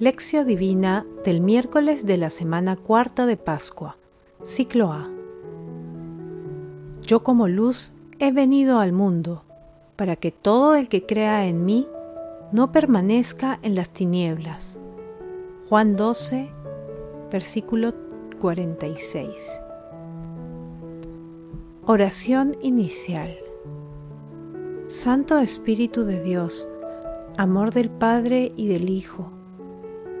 Lección Divina del miércoles de la semana cuarta de Pascua, ciclo A. Yo como luz he venido al mundo, para que todo el que crea en mí no permanezca en las tinieblas. Juan 12, versículo 46. Oración inicial. Santo Espíritu de Dios, amor del Padre y del Hijo,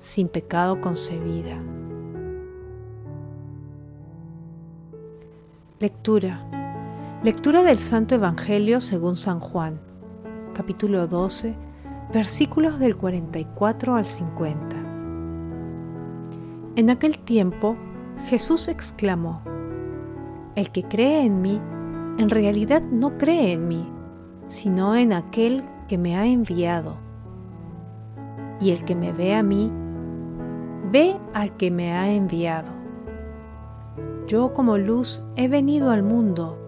sin pecado concebida. Lectura. Lectura del Santo Evangelio según San Juan, capítulo 12, versículos del 44 al 50. En aquel tiempo Jesús exclamó, El que cree en mí, en realidad no cree en mí, sino en aquel que me ha enviado. Y el que me ve a mí, Ve al que me ha enviado. Yo como luz he venido al mundo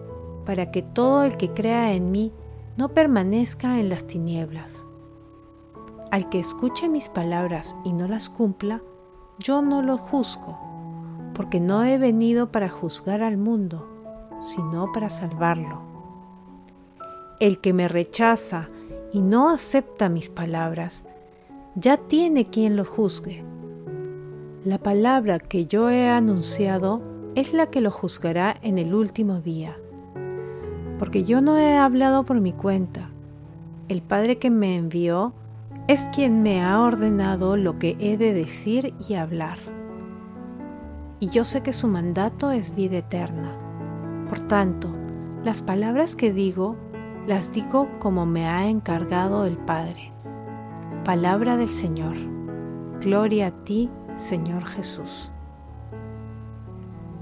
para que todo el que crea en mí no permanezca en las tinieblas. Al que escuche mis palabras y no las cumpla, yo no lo juzgo, porque no he venido para juzgar al mundo, sino para salvarlo. El que me rechaza y no acepta mis palabras, ya tiene quien lo juzgue la palabra que yo he anunciado es la que lo juzgará en el último día. Porque yo no he hablado por mi cuenta. El Padre que me envió es quien me ha ordenado lo que he de decir y hablar. Y yo sé que su mandato es vida eterna. Por tanto, las palabras que digo, las digo como me ha encargado el Padre. Palabra del Señor. Gloria a ti, Jesús.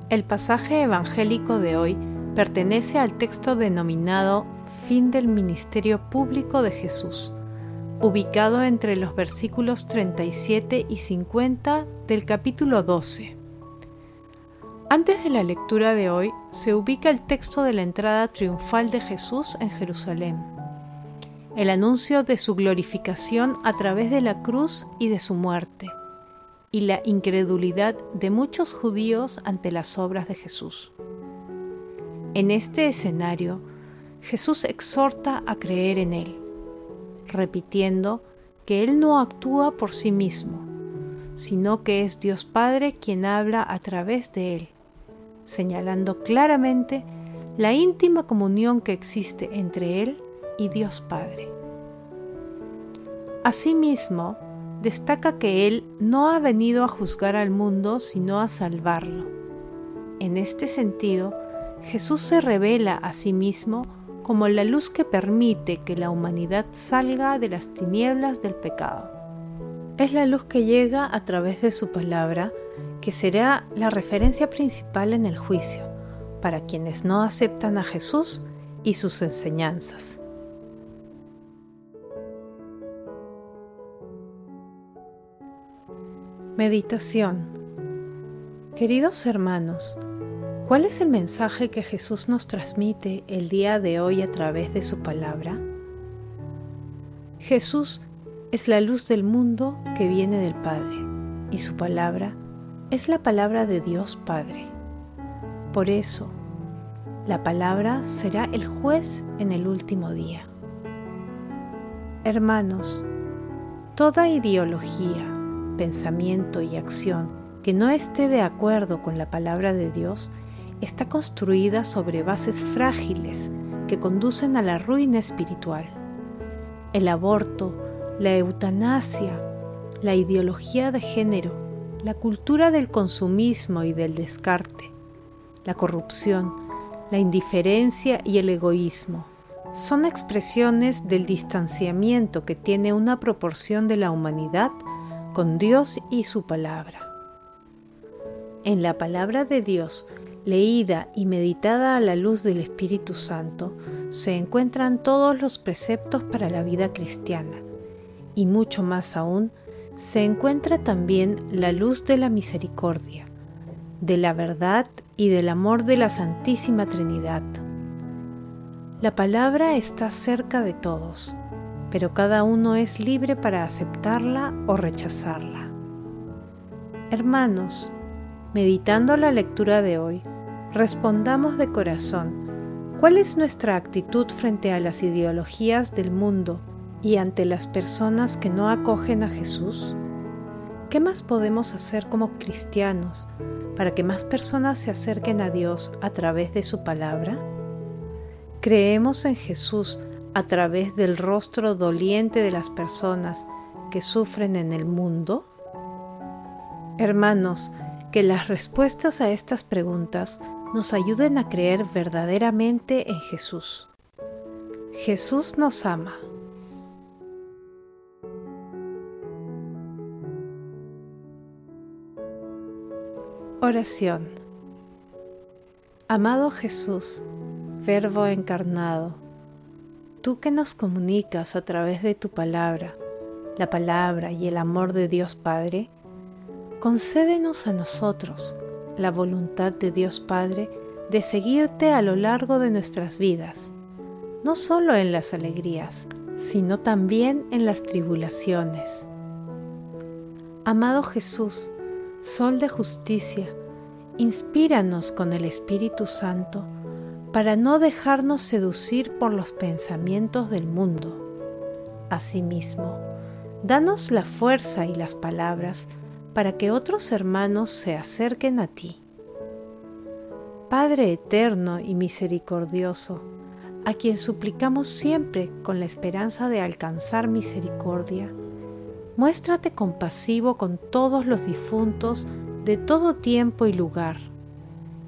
El pasaje evangélico de hoy pertenece al texto denominado Fin del Ministerio Público de Jesús, ubicado entre los versículos 37 y 50 del capítulo 12. Antes de la lectura de hoy se ubica el texto de la entrada triunfal de Jesús en Jerusalén, el anuncio de su glorificación a través de la cruz y de su muerte y la incredulidad de muchos judíos ante las obras de Jesús. En este escenario, Jesús exhorta a creer en Él, repitiendo que Él no actúa por sí mismo, sino que es Dios Padre quien habla a través de Él, señalando claramente la íntima comunión que existe entre Él y Dios Padre. Asimismo, destaca que Él no ha venido a juzgar al mundo, sino a salvarlo. En este sentido, Jesús se revela a sí mismo como la luz que permite que la humanidad salga de las tinieblas del pecado. Es la luz que llega a través de su palabra, que será la referencia principal en el juicio, para quienes no aceptan a Jesús y sus enseñanzas. Meditación Queridos hermanos, ¿cuál es el mensaje que Jesús nos transmite el día de hoy a través de su palabra? Jesús es la luz del mundo que viene del Padre y su palabra es la palabra de Dios Padre. Por eso, la palabra será el juez en el último día. Hermanos, toda ideología, pensamiento y acción que no esté de acuerdo con la palabra de Dios está construida sobre bases frágiles que conducen a la ruina espiritual. El aborto, la eutanasia, la ideología de género, la cultura del consumismo y del descarte, la corrupción, la indiferencia y el egoísmo son expresiones del distanciamiento que tiene una proporción de la humanidad con Dios y su palabra. En la palabra de Dios, leída y meditada a la luz del Espíritu Santo, se encuentran todos los preceptos para la vida cristiana, y mucho más aún, se encuentra también la luz de la misericordia, de la verdad y del amor de la Santísima Trinidad. La palabra está cerca de todos, pero cada uno es libre para aceptarla o rechazarla. Hermanos, meditando la lectura de hoy, respondamos de corazón, ¿cuál es nuestra actitud frente a las ideologías del mundo y ante las personas que no acogen a Jesús? ¿Qué más podemos hacer como cristianos para que más personas se acerquen a Dios a través de su palabra? ¿Creemos en Jesús a través del rostro doliente de las personas que sufren en el mundo? Hermanos, que las respuestas a estas preguntas nos ayuden a creer verdaderamente en Jesús. Jesús nos ama. Oración. Amado Jesús, Verbo encarnado, tú que nos comunicas a través de tu palabra, la palabra y el amor de Dios Padre, concédenos a nosotros la voluntad de Dios Padre de seguirte a lo largo de nuestras vidas, no solo en las alegrías, sino también en las tribulaciones. Amado Jesús, Sol de justicia, inspíranos con el Espíritu Santo para no dejarnos seducir por los pensamientos del mundo. Asimismo, danos la fuerza y las palabras para que otros hermanos se acerquen a ti. Padre eterno y misericordioso, a quien suplicamos siempre con la esperanza de alcanzar misericordia, muéstrate compasivo con todos los difuntos de todo tiempo y lugar,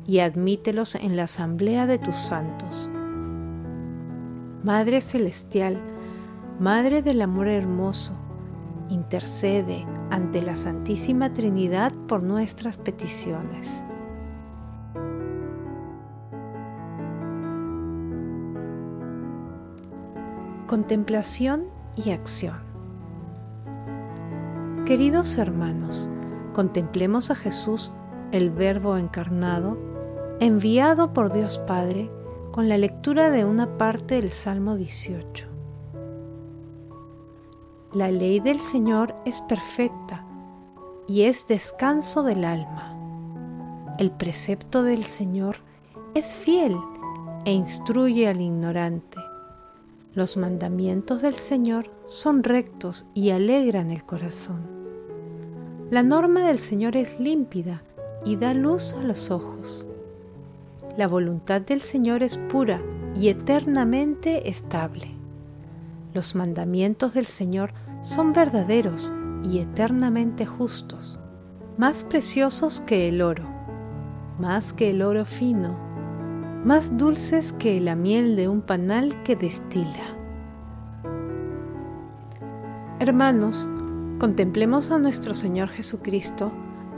y admítelos en la asamblea de tus santos. Madre Celestial, Madre del Amor Hermoso, intercede ante la Santísima Trinidad por nuestras peticiones. Contemplación y acción. Queridos hermanos, contemplemos a Jesús, el Verbo encarnado, enviado por Dios Padre, con la lectura de una parte del Salmo 18. La ley del Señor es perfecta y es descanso del alma. El precepto del Señor es fiel e instruye al ignorante. Los mandamientos del Señor son rectos y alegran el corazón. La norma del Señor es límpida y da luz a los ojos. La voluntad del Señor es pura y eternamente estable. Los mandamientos del Señor son verdaderos y eternamente justos, más preciosos que el oro, más que el oro fino, más dulces que la miel de un panal que destila. Hermanos, contemplemos a nuestro Señor Jesucristo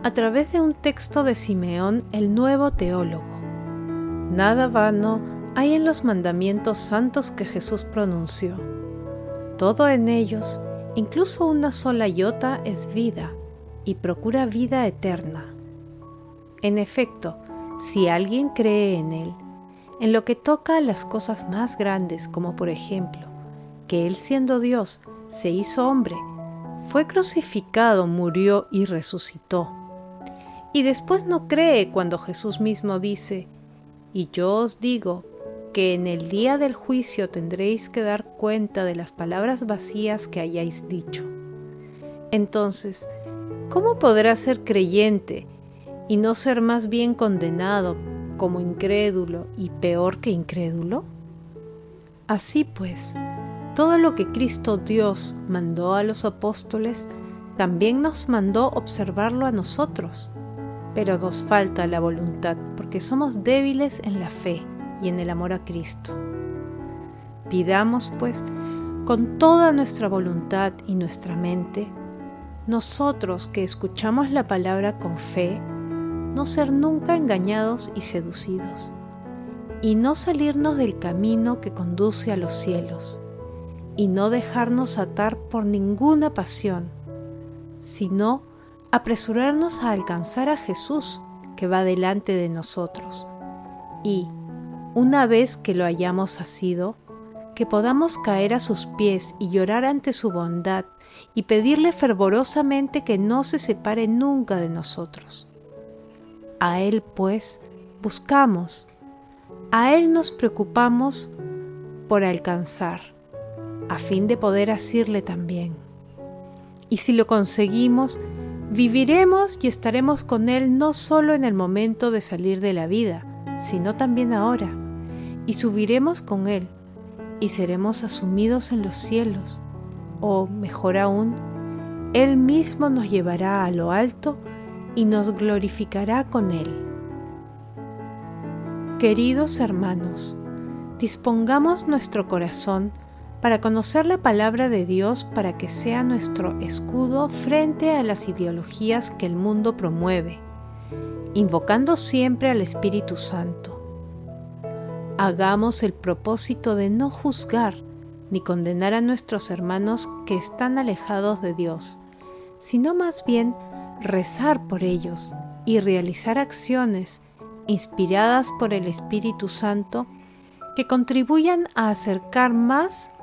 a través de un texto de Simeón el nuevo teólogo. Nada vano hay en los mandamientos santos que Jesús pronunció. Todo en ellos Incluso una sola iota es vida y procura vida eterna. En efecto, si alguien cree en Él, en lo que toca a las cosas más grandes, como por ejemplo, que Él siendo Dios se hizo hombre, fue crucificado, murió y resucitó. Y después no cree cuando Jesús mismo dice, y yo os digo que en el día del juicio tendréis que dar cuenta de las palabras vacías que hayáis dicho. Entonces, ¿cómo podrá ser creyente y no ser más bien condenado como incrédulo y peor que incrédulo? Así pues, todo lo que Cristo Dios mandó a los apóstoles, también nos mandó observarlo a nosotros, pero nos falta la voluntad porque somos débiles en la fe y en el amor a Cristo. Pidamos, pues, con toda nuestra voluntad y nuestra mente, nosotros que escuchamos la palabra con fe, no ser nunca engañados y seducidos, y no salirnos del camino que conduce a los cielos, y no dejarnos atar por ninguna pasión, sino apresurarnos a alcanzar a Jesús que va delante de nosotros, y, una vez que lo hayamos asido, que podamos caer a sus pies y llorar ante su bondad y pedirle fervorosamente que no se separe nunca de nosotros. A Él, pues, buscamos, a Él nos preocupamos por alcanzar, a fin de poder asirle también. Y si lo conseguimos, viviremos y estaremos con Él no solo en el momento de salir de la vida, sino también ahora, y subiremos con Él, y seremos asumidos en los cielos, o mejor aún, Él mismo nos llevará a lo alto y nos glorificará con Él. Queridos hermanos, dispongamos nuestro corazón para conocer la palabra de Dios para que sea nuestro escudo frente a las ideologías que el mundo promueve, invocando siempre al Espíritu Santo. Hagamos el propósito de no juzgar ni condenar a nuestros hermanos que están alejados de Dios, sino más bien rezar por ellos y realizar acciones inspiradas por el Espíritu Santo que contribuyan a acercar más